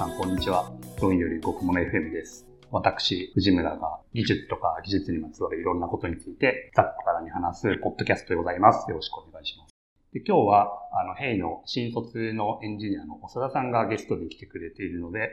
さんこんにちは。論より極物 FM です。私、藤村が技術とか技術にまつわるいろんなことについて、ざっくからに話すポッドキャストでございます。よろしくお願いします。で今日は、あの、ヘイの新卒のエンジニアの長田さんがゲストで来てくれているので、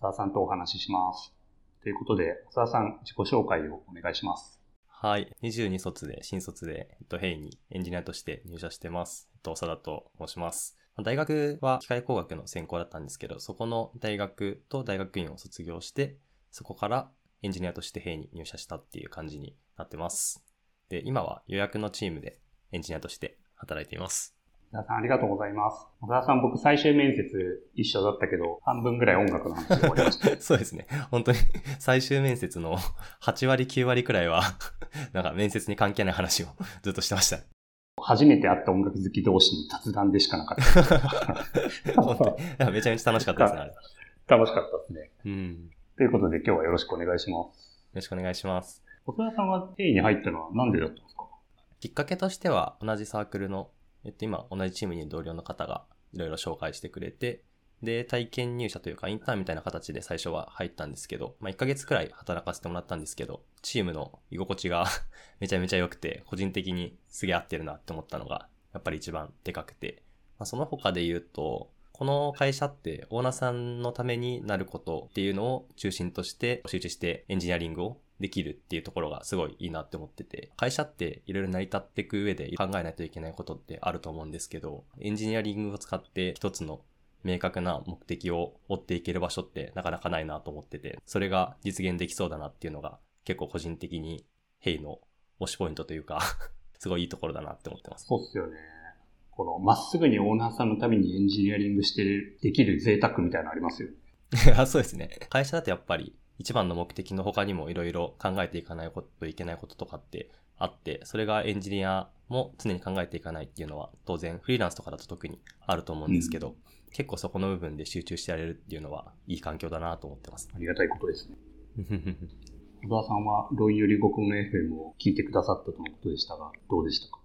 長田さんとお話しします。ということで、長田さん、自己紹介をお願いします。はい。22卒で、新卒で、えっと、ヘイにエンジニアとして入社してます。えっと、長田と申します。大学は機械工学の専攻だったんですけど、そこの大学と大学院を卒業して、そこからエンジニアとしてヘイに入社したっていう感じになってます。で、今は予約のチームでエンジニアとして働いています。長田さんありがとうございます。小田さん僕最終面接一緒だったけど、半分ぐらい音楽の話で終わりました。そうですね。本当に最終面接の8割9割くらいは、なんか面接に関係ない話をずっとしてました。初めて会った音楽好き同士の雑談でしかなかった。めちゃめちゃ楽しかったですね。楽しかったですね。うん。ということで今日はよろしくお願いします。よろしくお願いします。小田さんは A に入ったのはなんでだったんですか？きっかけとしては、同じサークルの、えっと、今、同じチームにいる同僚の方がいろいろ紹介してくれて、で、体験入社というか、インターンみたいな形で最初は入ったんですけど、まあ、1ヶ月くらい働かせてもらったんですけど、チームの居心地が めちゃめちゃ良くて、個人的にすげえ合ってるなって思ったのが、やっぱり一番でかくて、まあ、その他で言うと、この会社ってオーナーさんのためになることっていうのを中心として集中してエンジニアリングをできるっていうところがすごいいいなって思ってて、会社っていろいろ成り立っていく上で考えないといけないことってあると思うんですけど、エンジニアリングを使って一つの明確な目的を追っていける場所ってなかなかないなと思ってて、それが実現できそうだなっていうのが結構個人的にヘイの推しポイントというか すごいいいところだなって思ってます。そうっすよね。この、まっすぐにオーナーさんのためにエンジニアリングしてる、できる贅沢みたいなのありますよね。あそうですね。会社だとやっぱり一番の目的の他にもいろいろ考えていかないこといけないこととかってあって、それがエンジニアも常に考えていかないっていうのは当然フリーランスとかだと特にあると思うんですけど、結構そこの部分で集中してやれるっていうのはいい環境だなと思ってます。ありがたいことですね。小田さんは論より極の FM を聞いてくださったとのことでしたが、どうでしたか？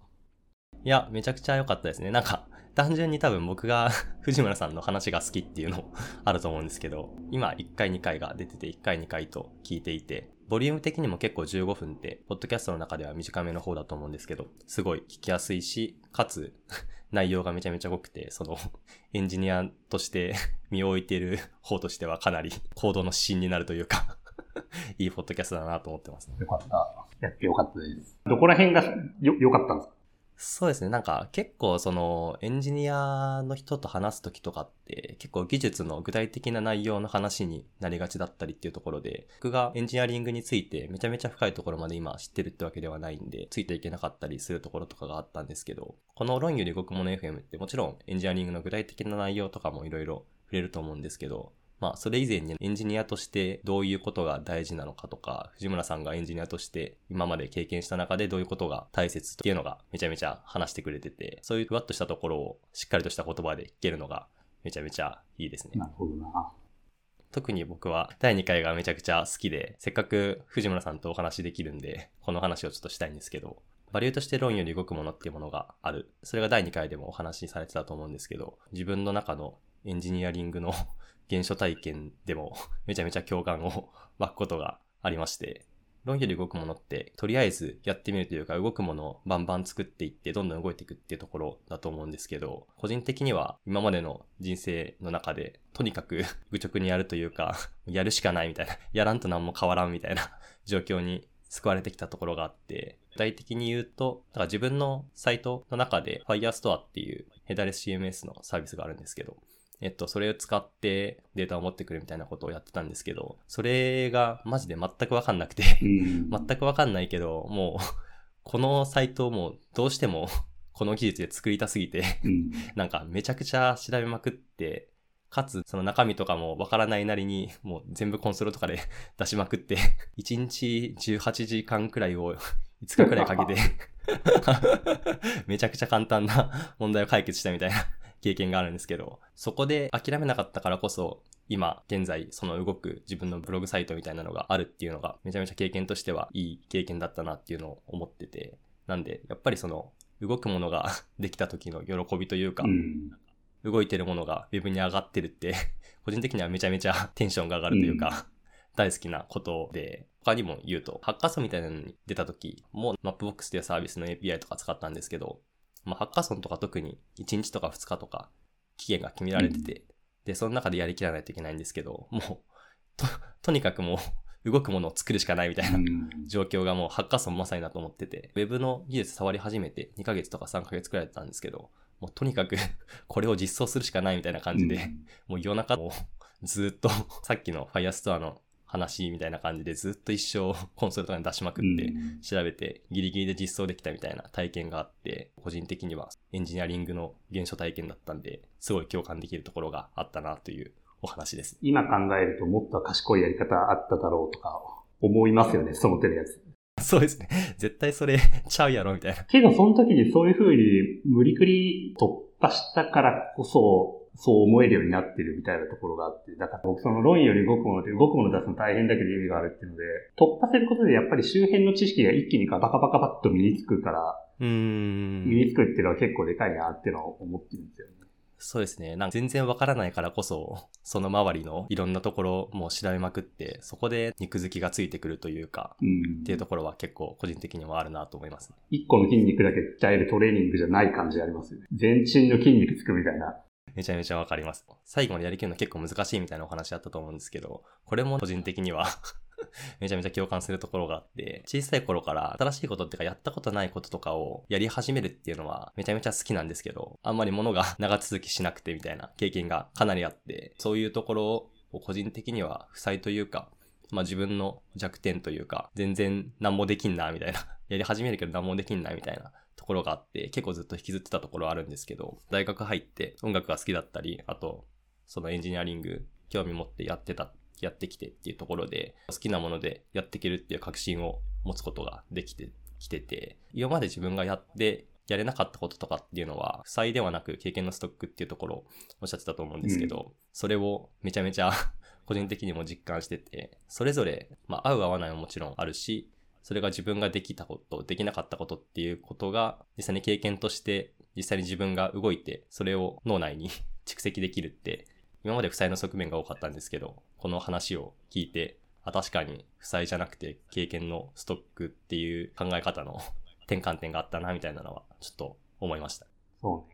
いや、めちゃくちゃ良かったですね。なんか、単純に多分僕が 藤村さんの話が好きっていうのもあると思うんですけど、今1回2回が出てて1回2回と聞いていて、ボリューム的にも結構15分って、ポッドキャストの中では短めの方だと思うんですけど、すごい聞きやすいし、かつ、内容がめちゃめちゃ濃くて、その、エンジニアとして 身を置いている方としてはかなり行動の指針になるというか いいポッドキャストだなと思ってます。よかった。やってよかったです。どこら辺がよ、良かったんですか？そうですね。なんか結構そのエンジニアの人と話すときとかって結構技術の具体的な内容の話になりがちだったりっていうところで僕がエンジニアリングについてめちゃめちゃ深いところまで今知ってるってわけではないんでついていけなかったりするところとかがあったんですけどこの論より動くもの FM ってもちろんエンジニアリングの具体的な内容とかもいろいろ触れると思うんですけどまあ、それ以前にエンジニアとしてどういうことが大事なのかとか、藤村さんがエンジニアとして今まで経験した中でどういうことが大切っていうのがめちゃめちゃ話してくれてて、そういうふわっとしたところをしっかりとした言葉で聞けるのがめちゃめちゃいいですね。なるほどな。特に僕は第2回がめちゃくちゃ好きで、せっかく藤村さんとお話できるんで、この話をちょっとしたいんですけど、バリューとして論より動くものっていうものがある。それが第2回でもお話しされてたと思うんですけど、自分の中のエンジニアリングの原初体験でも めちゃめちゃ共感を 湧くことがありまして、論より動くものって、とりあえずやってみるというか、動くものをバンバン作っていって、どんどん動いていくっていうところだと思うんですけど、個人的には今までの人生の中で、とにかく 愚直にやるというか、やるしかないみたいな、やらんと何も変わらんみたいな状況に救われてきたところがあって、具体的に言うと、だから自分のサイトの中で Firestore っていうヘダレス CMS のサービスがあるんですけど、えっと、それを使ってデータを持ってくるみたいなことをやってたんですけど、それがマジで全くわかんなくて、うん。全くわかんないけど、もう、このサイトをもうどうしてもこの技術で作りたすぎて、うん。なんかめちゃくちゃ調べまくって、かつその中身とかもわからないなりに、もう全部コンソールとかで 出しまくって、1日18時間くらいを5日くらいかけて、めちゃくちゃ簡単な問題を解決したみたいな経験があるんですけど、そこで諦めなかったからこそ、今現在その動く自分のブログサイトみたいなのがあるっていうのがめちゃめちゃ経験としてはいい経験だったなっていうのを思ってて、なんでやっぱりその動くものが できた時の喜びというか、うん。動いてるものが Web に上がってるって、個人的にはめちゃめちゃテンションが上がるというか、大好きなことで、他にも言うと、ハッカソンみたいなのに出た時も、マップボックスというサービスの API とか使ったんですけど、まあ、ハッカソンとか特に1日とか2日とか期限が決められてて、で、その中でやりきらないといけないんですけど、もう、と、とにかくもう、動くものを作るしかないみたいなうん。状況がもうハッカソンまさにだと思ってて、ウェブの技術触り始めて2ヶ月とか3ヶ月くらいだったんですけど、もうとにかく これを実装するしかないみたいな感じで、もう夜中もずっとさっきの Firestore の話みたいな感じでずっと一生 コンソールとかに出しまくって、うん調べてギリギリで実装できたみたいな体験があって、個人的にはエンジニアリングの現象体験だったんで、すごい共感できるところがあったなというお話です。今考えるともっと賢いやり方あっただろうとか思いますよね、その手のやつ。そうですね。絶対それちゃうやろみたいな。けど、その時にそういう風に無理くり突破したからこそ、そう思えるようになってるみたいなところがあって、だから僕その論より動くものって動くもの出すの大変だけど意味があるっていうので、突破することでやっぱり周辺の知識が一気にガバガバガバッと身につくから、うーん。身につくっていうのは結構でかいなっていうのは思ってるんですよね。そうですね。なんか全然わからないからこそ、その周りのいろんなところも調べまくって、そこで肉付きがついてくるというか、うんっていうところは結構個人的にもあるなと思いますね。一個の筋肉だけ鍛えるトレーニングじゃない感じありますよね。全身の筋肉つくみたいな。めちゃめちゃわかります。最後までやりきるの結構難しいみたいなお話あったと思うんですけど、これも個人的には めちゃめちゃ共感するところがあって、小さい頃から新しいことっていうかやったことないこととかをやり始めるっていうのはめちゃめちゃ好きなんですけど、あんまり物が 長続きしなくてみたいな経験がかなりあって、そういうところを個人的には負債というか、まあ自分の弱点というか、全然何もできんなみたいな、やり始めるけど何もできんなみたいなところがあって、結構ずっと引きずってたところあるんですけど、大学入って音楽が好きだったり、あと、そのエンジニアリング興味持ってやってた、やってきてっていうところで、好きなものでやっていけるっていう確信を持つことができてきてて、今まで自分がやって、やれなかったこととかっていうのは、負債ではなく経験のストックっていうところをおっしゃってたと思うんですけど、それをめちゃめちゃ 個人的にも実感してて、それぞれ、まあ合う合わないはもちろんあるし、それが自分ができたこと、できなかったことっていうことが、実際に経験として、実際に自分が動いて、それを脳内に 蓄積できるって、今まで負債の側面が多かったんですけど、この話を聞いて、あ、確かに負債じゃなくて経験のストックっていう考え方の 転換点があったな、みたいなのは、ちょっと思いました。そうね。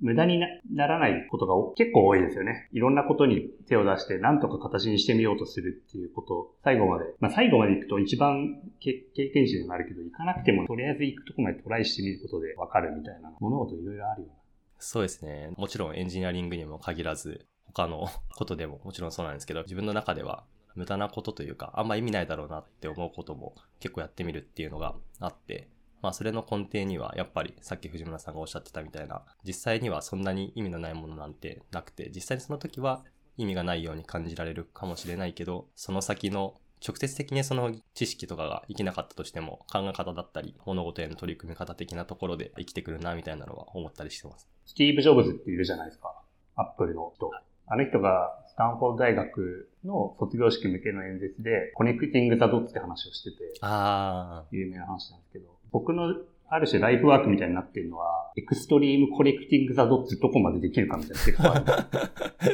無駄にならないことが結構多いですよね。いろんなことに手を出して何とか形にしてみようとするっていうことを、最後まで、まあ最後まで行くと一番経験値になるけど、行かなくてもとりあえず行くとこまでトライしてみることで分かるみたいな物事いろいろあるよね。そうですね。もちろんエンジニアリングにも限らず、他のことでももちろんそうなんですけど、自分の中では無駄なことというか、あんま意味ないだろうなって思うことも結構やってみるっていうのがあって、まあそれの根底にはやっぱりさっき藤村さんがおっしゃってたみたいな、実際にはそんなに意味のないものなんてなくて、実際にその時は意味がないように感じられるかもしれないけど、その先の直接的にその知識とかが生きなかったとしても考え方だったり物事への取り組み方的なところで生きてくるなみたいなのは思ったりしてます。スティーブ・ジョブズっているじゃないですか。アップルの人。あの人がスタンフォード大学の卒業式向けの演説で、 Connecting the Dots って話をしてて、あ有名な話なんですけど、僕のある種ライフワークみたいになってるのは、 Extreme Connecting the Dots どこまでできるかみたいな結構ある。あ。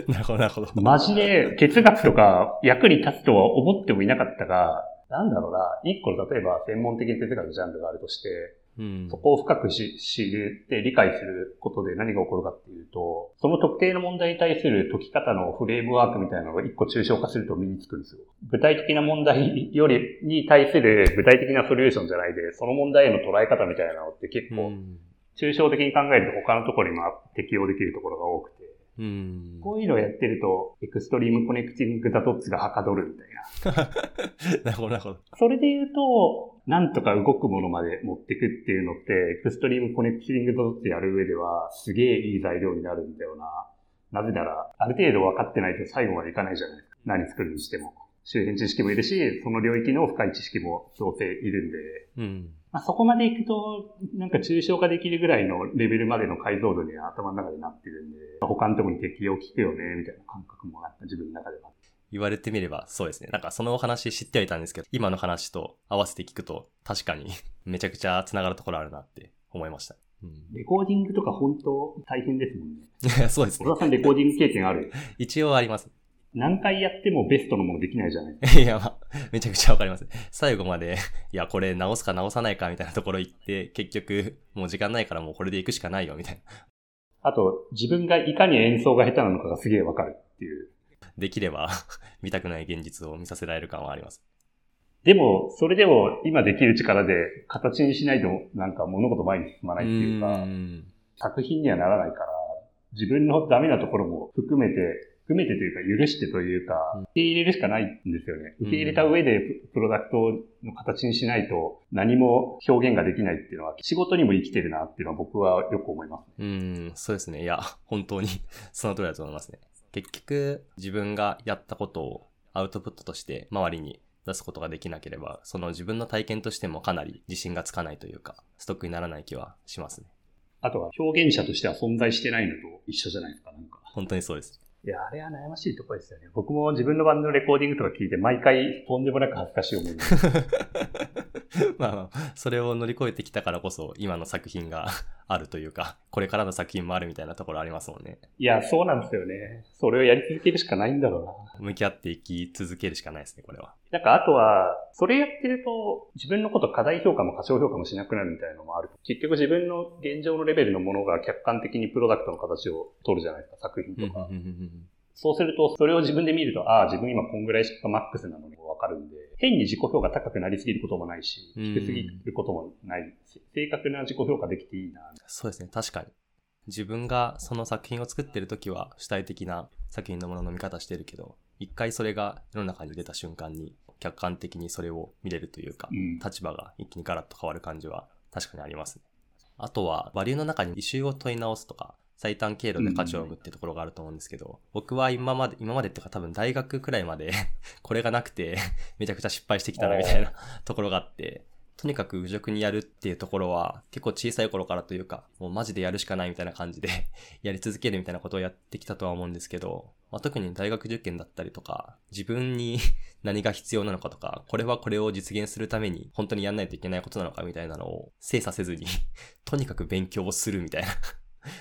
なるほど、なるほど。マジで哲学とか役に立つとは思ってもいなかったが、なんだろうな、一個の例えば専門的哲学のジャンルがあるとして、うんそこを深くし知るって理解することで何が起こるかっていうと、その特定の問題に対する解き方のフレームワークみたいなのが一個抽象化すると身につくんですよ。具体的な問題よりに対する具体的なソリューションじゃないで、その問題への捉え方みたいなのって結構、うん。抽象的に考えると他のところにも適用できるところが多くて、うん。こういうのをやってると、 Extreme Connecting the Dots がはかどるみたいな。なるほど、なるほど。それで言うと、なんとか動くものまで持っていくっていうのって、 Extreme Connecting the Dots やる上では、すげえいい材料になるんだよな。なぜなら、ある程度分かってないと最後までいかないじゃないですか。何作るにしても。周辺知識もいるし、その領域の深い知識もどうせいるんで、うん。まあ、そこまで行くと、なんか抽象化できるぐらいのレベルまでの解像度には頭の中でなってるんで、他のところに適用効くよね、みたいな感覚もあった自分の中では。言われてみればそうですね。なんかそのお話知ってはいたんですけど、今の話と合わせて聞くと確かに めちゃくちゃ繋がるところあるなって思いました。うん、レコーディングとか本当大変ですもんね。そうですね小。田さんレコーディング経験ある？一応あります。何回やってもベストのものできないじゃない。いや、まあ、めちゃくちゃわかります。最後まで、いや、これ直すか直さないかみたいなところ行って、結局、もう時間ないからもうこれで行くしかないよみたいな。あと、自分がいかに演奏が下手なのかがすげえわかるっていう。できれば、見たくない現実を見させられる感はあります。でも、それでも今できる力で形にしないとなんか物事前に進まないっていうか、ん作品にはならないから、自分のダメなところも含めて、含めてというか許してというか、うん受け入れるしかないんですよね。うん受け入れた上でププロダクトの形にしないと何も表現ができないっていうのは仕事にも生きてるなっていうのは僕はよく思います。うん、そうですね。いや、本当に その通りだと思いますね。結局、自分がやったことをアウトプットとして周りに出すことができなければ、その自分の体験としてもかなり自信がつかないというか、ストックにならない気はしますね。あとは表現者としては存在してないのと一緒じゃないですか、なんか。本当にそうです。いや、あれは悩ましいところですよね。僕も自分のバンドのレコーディングとか聞いて毎回とんでもなく恥ずかしい思いま あ、それを乗り越えてきたからこそ、今の作品があるというか、これからの作品もあるみたいなところありますもんね。いや、そうなんですよね。それをやり続けるしかないんだろうな。向き合っていき続けるしかないですね、これは。なんかあとは、それやってると、自分のこと過大評価も過小評価もしなくなるみたいなのもある。結局自分の現状のレベルのものが客観的にプロダクトの形を取るじゃないですか、作品とか。そうすると、それを自分で見ると、ああ、自分今こんぐらいしかマックスなのにわかるんで、変に自己評価高くなりすぎることもないし、うん低すぎることもないし、正確な自己評価できていいな。そうですね、確かに。自分がその作品を作ってる時は主体的な作品のものの見方してるけど、一回それが世の中に出た瞬間に客観的にそれを見れるというか、うん。立場が一気にガラッと変わる感じは確かにありますね。あとは、バリューの中に異臭を問い直すとか、最短経路で価値を生むってところがあると思うんですけど、僕は今まで、今までっていうか多分大学くらいまでこれがなくてめちゃくちゃ失敗してきたなみたいなところがあって、とにかく侮辱にやるっていうところは結構小さい頃からというか、もうマジでやるしかないみたいな感じで やり続けるみたいなことをやってきたとは思うんですけど、まあ、特に大学受験だったりとか、自分に 何が必要なのかとか、これはこれを実現するために本当にやんないといけないことなのかみたいなのを精査せずに とにかく勉強をするみたいな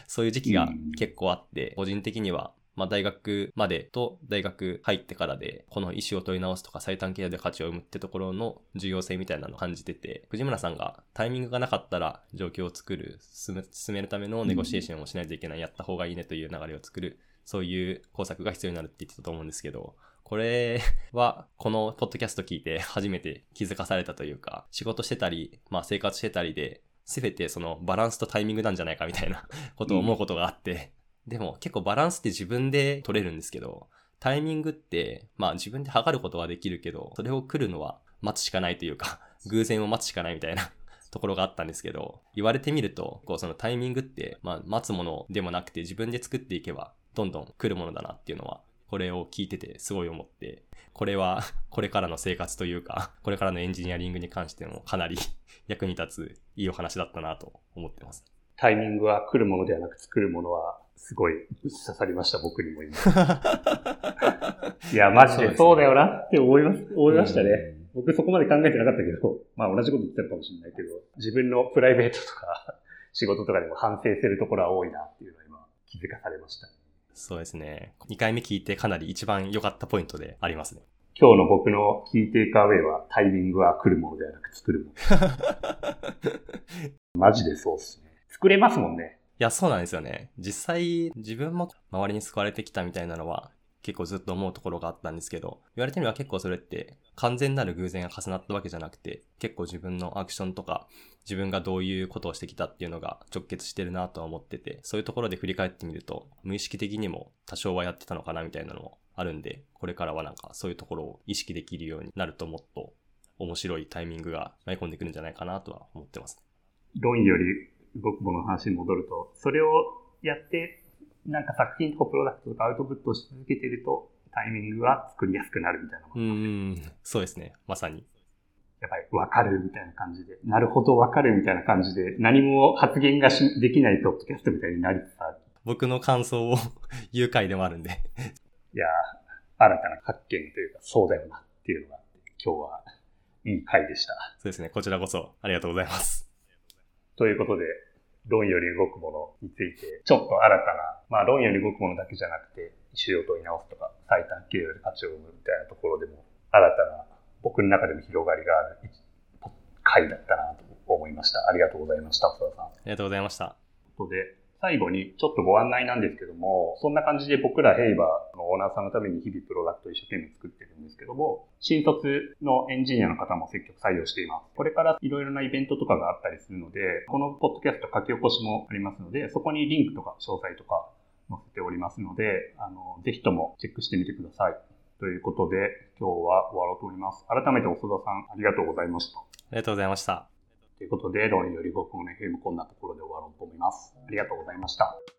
そういう時期が結構あって、個人的にはまあ大学までと大学入ってからで、この意思を問い直すとか最短経路で価値を生むってところの重要性みたいなのを感じてて、藤村さんがタイミングがなかったら状況を作る、進め進めるためのネゴシエーションをしないといけない、やった方がいいねという流れを作る、そういう工作が必要になるって言ってたと思うんですけど、これは、このポッドキャスト聞いて初めて気づかされたというか、仕事してたり、まあ生活してたりで、すべてそのバランスとタイミングなんじゃないかみたいなことを思うことがあって、でも結構バランスって自分で取れるんですけど、タイミングって、まあ自分で測ることはできるけど、それを来るのは待つしかないというか、偶然を待つしかないみたいなところがあったんですけど、言われてみると、こうそのタイミングって、まあ待つものでもなくて自分で作っていけば、どんどん来るものだなっていうのは、これを聞いててすごい思って、これはこれからの生活というか、これからのエンジニアリングに関してもかなり 役に立ついいお話だったなと思ってます。タイミングは来るものではなく作るものは、すごい刺さりました、僕にも今。いや、マジでそうだよなって思います、思いましたね。僕そこまで考えてなかったけど、まあ同じこと言ってたかもしれないけど、自分のプライベートとか 仕事とかでも反省するところは多いなっていうのは今気づかされました、ね。そうですね。2回目聞いてかなり一番良かったポイントでありますね。今日の僕のキーテイクアウェイはタイミングは来るものではなく作るもの。マジでそうっすね。作れますもんね。いや、そうなんですよね。実際、自分も周りに救われてきたみたいなのは、結構ずっと思うところがあったんですけど、言われてみれば結構それって完全なる偶然が重なったわけじゃなくて、結構自分のアクションとか、自分がどういうことをしてきたっていうのが直結してるなとは思ってて、そういうところで振り返ってみると、無意識的にも多少はやってたのかなみたいなのもあるんで、これからはなんかそういうところを意識できるようになるともっと面白いタイミングが舞い込んでくるんじゃないかなとは思ってます。論より僕もの話に戻ると、それをやって、なんか作品とかプロダクトとかアウトプットをし続けてると、タイミングが作りやすくなるみたいなもうのーん、そうですね。まさに。やっぱり分かるみたいな感じで、なるほど分かるみたいな感じで、何も発言がしできないポッドキャストみたいになりつつある。僕の感想を 言う回でもあるんで。いやー、新たな発見というか、そうだよなっていうのが、今日はいい回でした。そうですね。こちらこそありがとうございます。ということで、論より動くものについて、ちょっと新たな、まあ論より動くものだけじゃなくて、主要問い直すとか、最短経由で価値を生むみたいなところでも、新たな、僕の中でも広がりがある回だったなと思いました。ありがとうございました、細田さん。ありがとうございました。ということで、最後にちょっとご案内なんですけども、そんな感じで僕らヘイバーのオーナーさんのために日々プロダクトを一生懸命作ってるんですけども、新卒のエンジニアの方も積極採用しています。これからいろいろなイベントとかがあったりするので、このポッドキャスト書き起こしもありますので、そこにリンクとか詳細とか載せておりますので、あの、ぜひともチェックしてみてください。ということで、今日は終わろうと思います。改めて細田さん、ありがとうございました。ありがとうございました。ということで、論より5分の FM こんなところで終わろうと思います。ありがとうございました。